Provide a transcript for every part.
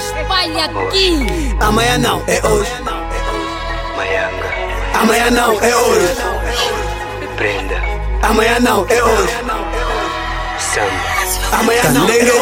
trabalha aqui. Amanhã não, é hoje. Mayanga, Amanhã não, é hoje. Prenda, Amanhã não, é hoje. Samba. Hoje.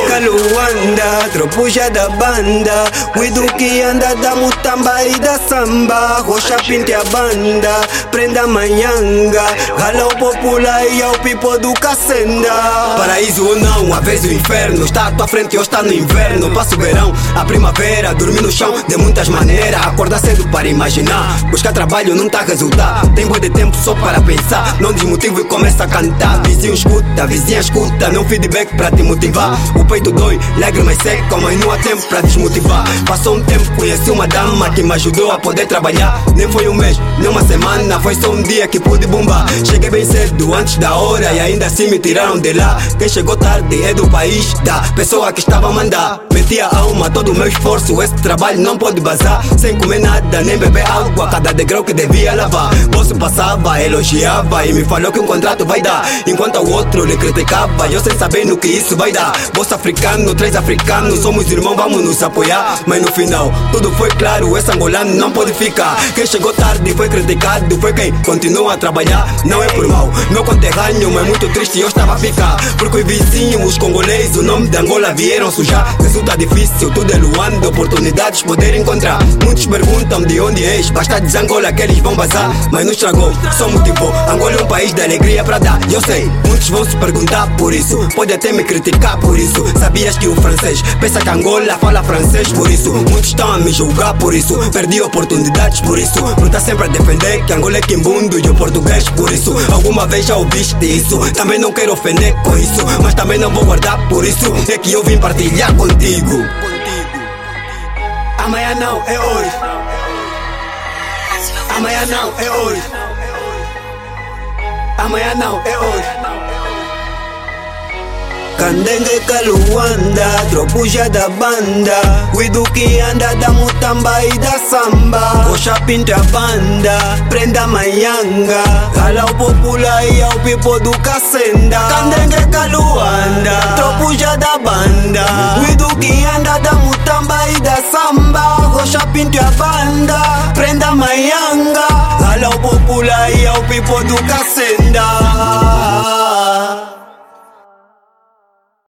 kaluanda, tropuja da banda. Widu que anda da mutamba e da samba. Rocha pinte a banda, prenda manhanga Gala o popular e ao pipo do cacenda Paraíso ou não, a vez o inferno. Está à tua frente ou está no inverno. Passa o verão, a primavera Dormir no chão. De muitas maneiras Acordar cedo para imaginar. Buscar trabalho não tá a resultar. Tem boa de tempo só para pensar. Não desmotivo e começa a cantar. Vizinho escuta, vizinha escuta Não feedback para te motivar O peito dói, lágrimas secam Mas não há tempo para desmotivar. Passou um tempo, conheci uma dama Que me ajudou a poder trabalhar. Nem foi um mês, nem uma semana Foi só um dia que pude bombar. Cheguei bem cedo, antes da hora E ainda assim me tiraram de lá. Quem chegou tarde é do país Da pessoa que estava a mandar. Meti a alma, todo o meu esforço Esse trabalho não pode bazar Sem comer nada, nem beber água Cada degrau que devia lavar. Você passava, elogiava E me falou que um contrato vai dar. Enquanto o outro lhe criticava Eu sem saber no que isso vai dar. Bolsa africano, três africanos Somos irmãos, vamos nos apoiar. Mas no final, tudo foi claro Esse angolano não pode ficar. Quem chegou tarde foi criticado Foi quem continua a trabalhar. Não é por mal, meu conterrâneo Mas muito triste eu estava a ficar. Porque os vizinhos, os congolês O nome de Angola vieram sujar. Resulta difícil, tudo é luando Oportunidades poder encontrar. Muitos perguntam de onde és Basta Angola que eles vão vazar. Mas não estragou, só motivou. Angola é um país de alegria para dar eu sei, muitos vão se perguntar por isso Pode até me criticar por isso. Sabias que o francês pensa que Angola fala francês por isso. Muitos estão a me julgar por isso. Perdi oportunidades por isso. Por estar sempre a defender que Angola é quimbundo E o português por isso. Alguma vez já ouviste isso Também não quero ofender com isso Mas também não vou guardar por isso. É que eu vim partilhar contigo. Amanhã não, é hoje. Amanhã não, é hoje. Amanhã não, é hoje Kandengue kaluanda, tropuja da banda. Widu que anda da mutamba e da samba. Rocha pinta a banda, prenda manhanga Gala o popular e ao pipo do cacenda Kandengue kaluanda, tropuja da banda. Widu que anda da mutamba e da samba. Rocha pinta a banda, prenda manhanga Gala o popular e ao pipo do cacenda